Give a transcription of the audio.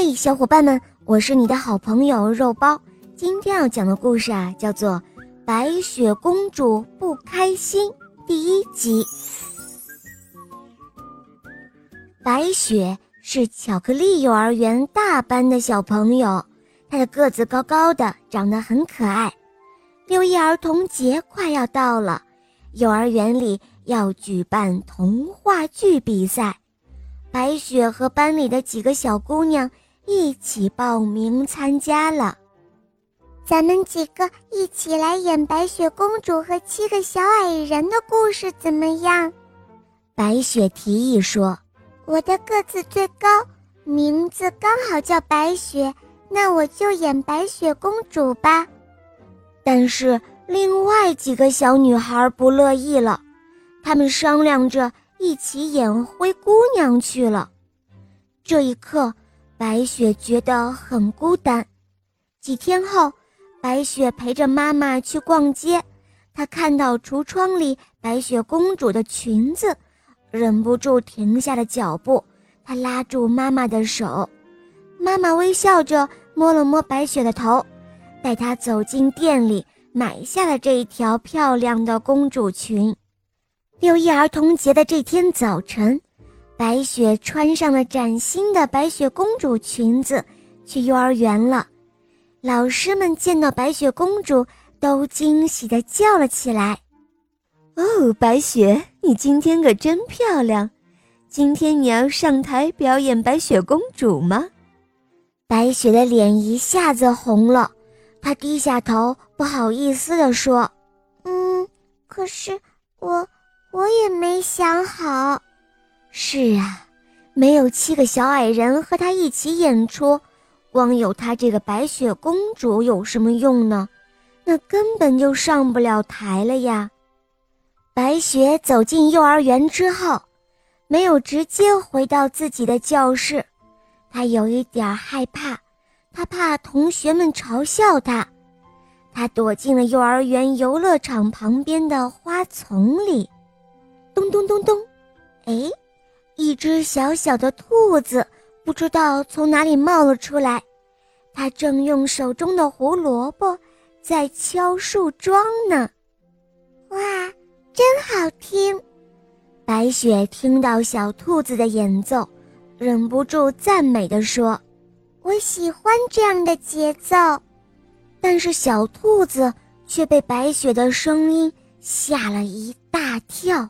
嘿，小伙伴们，我是你的好朋友肉包。今天要讲的故事啊，叫做《白雪公主不开心》第一集。白雪是巧克力幼儿园大班的小朋友，她的个子高高的，长得很可爱。六一儿童节快要到了，幼儿园里要举办童话剧比赛。白雪和班里的几个小姑娘一起报名参加了。咱们几个一起来演白雪公主和七个小矮人的故事怎么样？白雪提议说：“我的个子最高，名字刚好叫白雪，那我就演白雪公主吧。”但是另外几个小女孩不乐意了，她们商量着。一起演灰姑娘去了。这一刻，白雪觉得很孤单。几天后，白雪陪着妈妈去逛街，她看到橱窗里白雪公主的裙子，忍不住停下了脚步。她拉住妈妈的手，妈妈微笑着摸了摸白雪的头，带她走进店里，买下了这一条漂亮的公主裙。六一儿童节的这天早晨，白雪穿上了崭新的白雪公主裙子，去幼儿园了。老师们见到白雪公主，都惊喜地叫了起来：“哦，白雪，你今天可真漂亮！今天你要上台表演白雪公主吗？”白雪的脸一下子红了，她低下头，不好意思地说：“嗯，可是我……”我也没想好。是啊，没有七个小矮人和他一起演出，光有他这个白雪公主有什么用呢？那根本就上不了台了呀。白雪走进幼儿园之后，没有直接回到自己的教室，她有一点害怕，她怕同学们嘲笑她，她躲进了幼儿园游乐场旁边的花丛里。咚咚咚咚，哎，一只小小的兔子不知道从哪里冒了出来，它正用手中的胡萝卜在敲树桩呢。哇，真好听！白雪听到小兔子的演奏，忍不住赞美地说：“我喜欢这样的节奏。”但是小兔子却被白雪的声音吓了一大跳。